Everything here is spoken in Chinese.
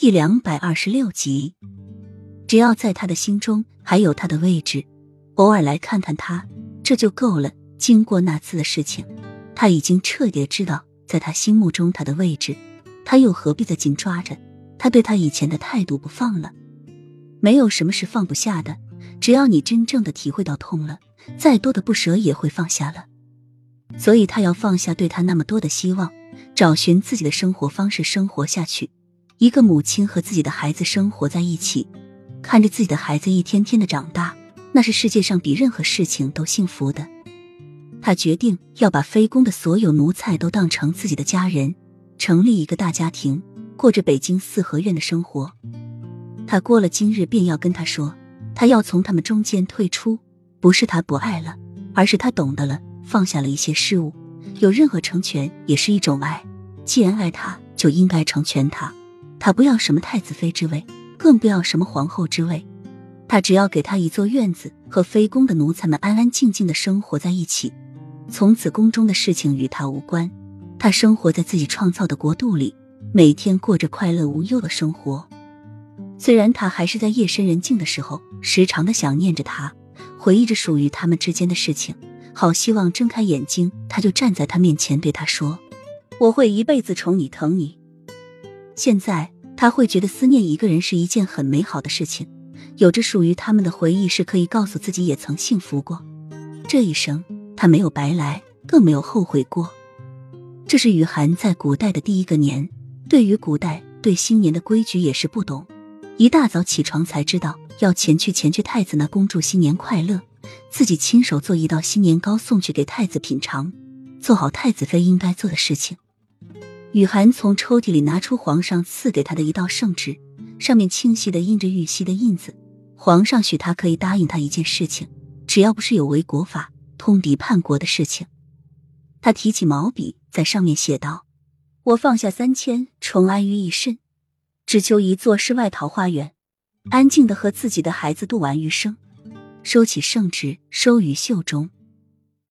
第两百二十六集，只要在他的心中还有他的位置，偶尔来看看他，这就够了。经过那次的事情，他已经彻底知道，在他心目中他的位置，他又何必再紧抓着他对他以前的态度不放了？没有什么是放不下的，只要你真正的体会到痛了，再多的不舍也会放下了。所以他要放下对他那么多的希望，找寻自己的生活方式，生活下去。一个母亲和自己的孩子生活在一起，看着自己的孩子一天天的长大，那是世界上比任何事情都幸福的。他决定要把非宫的所有奴才都当成自己的家人，成立一个大家庭，过着北京四合院的生活。他过了今日，便要跟他说，他要从他们中间退出，不是他不爱了，而是他懂得了，放下了一些事物。有任何成全也是一种爱，既然爱他，就应该成全他。他不要什么太子妃之位，更不要什么皇后之位，他只要给他一座院子，和妃宫的奴才们安安静静的生活在一起，从此宫中的事情与他无关。他生活在自己创造的国度里，每天过着快乐无忧的生活。虽然他还是在夜深人静的时候，时常的想念着他，回忆着属于他们之间的事情，好希望睁开眼睛，他就站在他面前，对他说：“我会一辈子宠你疼你。”现在他会觉得思念一个人是一件很美好的事情，有着属于他们的回忆是可以告诉自己也曾幸福过。这一生他没有白来，更没有后悔过。这是雨涵在古代的第一个年，对于古代对新年的规矩也是不懂，一大早起床才知道要前去前去太子那恭祝新年快乐，自己亲手做一道新年糕送去给太子品尝，做好太子妃应该做的事情。雨涵从抽屉里拿出皇上赐给他的一道圣旨，上面清晰的印着玉玺的印子。皇上许他可以答应他一件事情，只要不是有违国法、通敌叛国的事情。他提起毛笔，在上面写道：“我放下三千，重安于一身，只求一座世外桃花源，安静的和自己的孩子度完余生。”收起圣旨，收于袖中。